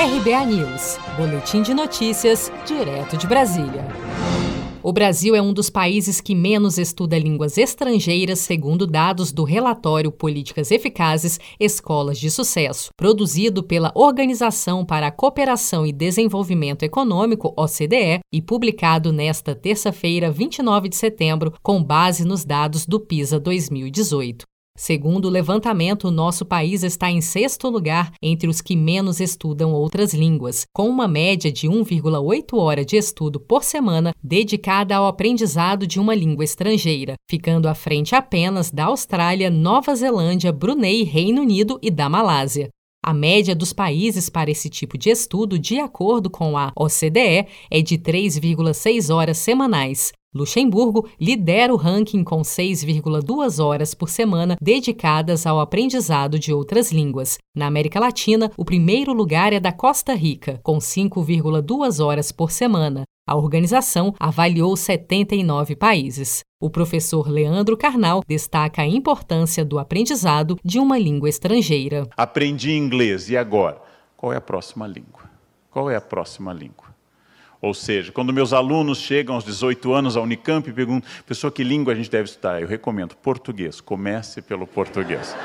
RBA News, Boletim de Notícias, direto de Brasília. O Brasil é um dos países que menos estuda línguas estrangeiras, segundo dados do relatório Políticas Eficazes Escolas de Sucesso, produzido pela Organização para a Cooperação e Desenvolvimento Econômico, OCDE, e publicado nesta terça-feira, 29 de setembro, com base nos dados do PISA 2018. Segundo o levantamento, nosso país está em sexto lugar entre os que menos estudam outras línguas, com uma média de 1,8 hora de estudo por semana dedicada ao aprendizado de uma língua estrangeira, ficando à frente apenas da Austrália, Nova Zelândia, Brunei, Reino Unido e da Malásia. A média dos países para esse tipo de estudo, de acordo com a OCDE, é de 3,6 horas semanais, Luxemburgo lidera o ranking com 6,2 horas por semana dedicadas ao aprendizado de outras línguas. Na América Latina, o primeiro lugar é da Costa Rica, com 5,2 horas por semana. A organização avaliou 79 países. O professor Leandro Carnal destaca a importância do aprendizado de uma língua estrangeira. Aprendi inglês e agora? Qual é a próxima língua? Qual é a próxima língua? Ou seja, quando meus alunos chegam aos 18 anos à Unicamp e perguntam, pessoa, que língua a gente deve estudar? Eu recomendo português. Comece pelo português.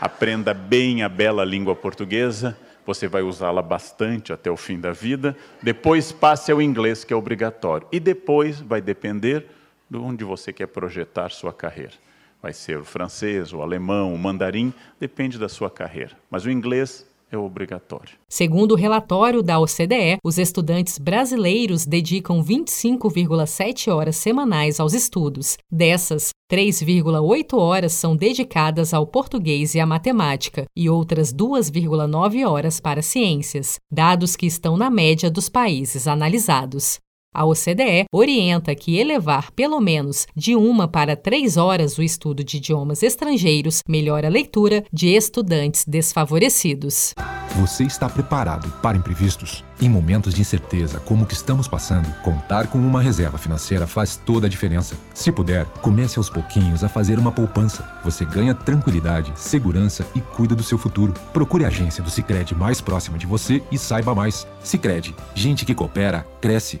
Aprenda bem a bela língua portuguesa, você vai usá-la bastante até o fim da vida. Depois passe ao inglês, que é obrigatório. E depois vai depender de onde você quer projetar sua carreira. Vai ser o francês, o alemão, o mandarim, depende da sua carreira. Mas o inglês é obrigatório. Segundo o relatório da OCDE, os estudantes brasileiros dedicam 25,7 horas semanais aos estudos. Dessas, 3,8 horas são dedicadas ao português e à matemática, e outras 2,9 horas para ciências, dados que estão na média dos países analisados. A OCDE orienta que elevar pelo menos de uma para três horas o estudo de idiomas estrangeiros melhora a leitura de estudantes desfavorecidos. Você está preparado para imprevistos? Em momentos de incerteza como o que estamos passando, contar com uma reserva financeira faz toda a diferença. Se puder, comece aos pouquinhos a fazer uma poupança. Você ganha tranquilidade, segurança e cuida do seu futuro. Procure a agência do Sicredi mais próxima de você e saiba mais. Sicredi, gente que coopera cresce